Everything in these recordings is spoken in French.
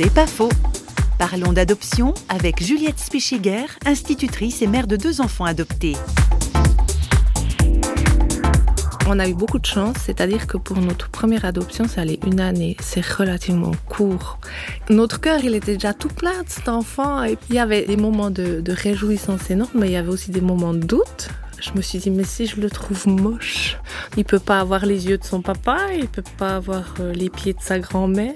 C'est pas faux. Parlons d'adoption avec Juliette Spichiger, institutrice et mère de deux enfants adoptés. On a eu beaucoup de chance, c'est-à-dire que pour notre première adoption, ça allait une année. C'est relativement court. Notre cœur, il était déjà tout plein de cet enfant. Et il y avait des moments de, de réjouissance énormes, mais il y avait aussi des moments de doute. Je me suis dit, mais si je le trouve moche, il peut pas avoir les yeux de son papa, il peut pas avoir euh, les pieds de sa grand-mère.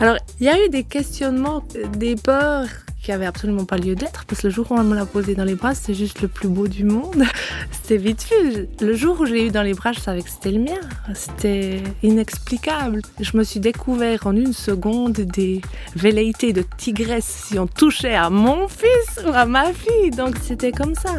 Alors, il y a eu des questionnements, euh, des peurs qui avaient absolument pas lieu d'être, parce que le jour où on me l'a posé dans les bras, c'était juste le plus beau du monde. C'était vite vu. Le jour où je l'ai eu dans les bras, je savais que c'était le mien. C'était inexplicable. Je me suis découvert en une seconde des velléités de tigresse si on touchait à mon fils ou à ma fille. Donc c'était comme ça.